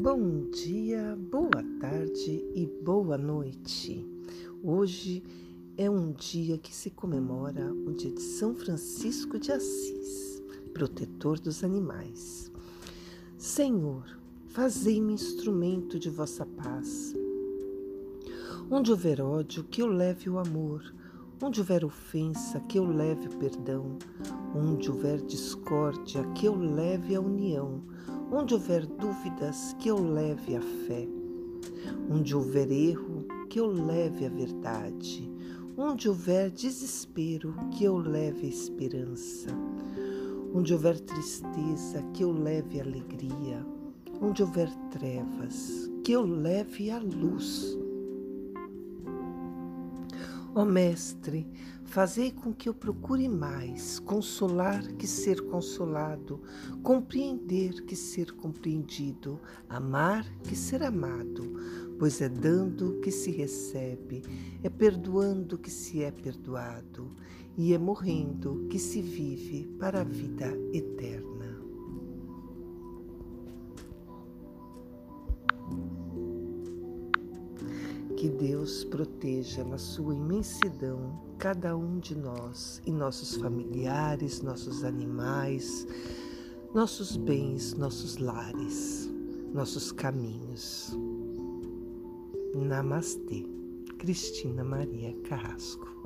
Bom dia, boa tarde e boa noite. Hoje é um dia que se comemora o dia de São Francisco de Assis, protetor dos animais. Senhor, fazei-me instrumento de vossa paz. Onde houver ódio, que eu leve o amor. Onde houver ofensa, que eu leve o perdão. Onde houver discórdia, que eu leve a união Onde houver dúvidas, que eu leve a fé. Onde houver erro, que eu leve a verdade. Onde houver desespero, que eu leve a esperança. Onde houver tristeza, que eu leve alegria. Onde houver trevas, que eu leve a luz. Ó Mestre, fazei com que eu procure mais consolar que ser consolado, compreender que ser compreendido, amar que ser amado, pois é dando que se recebe, é perdoando que se é perdoado, e é morrendo que se vive para a vida eterna. Que Deus proteja na sua imensidão cada um de nós e nossos familiares, nossos animais, nossos bens, nossos lares, nossos caminhos. Namastê. Cristina Maria Carrasco.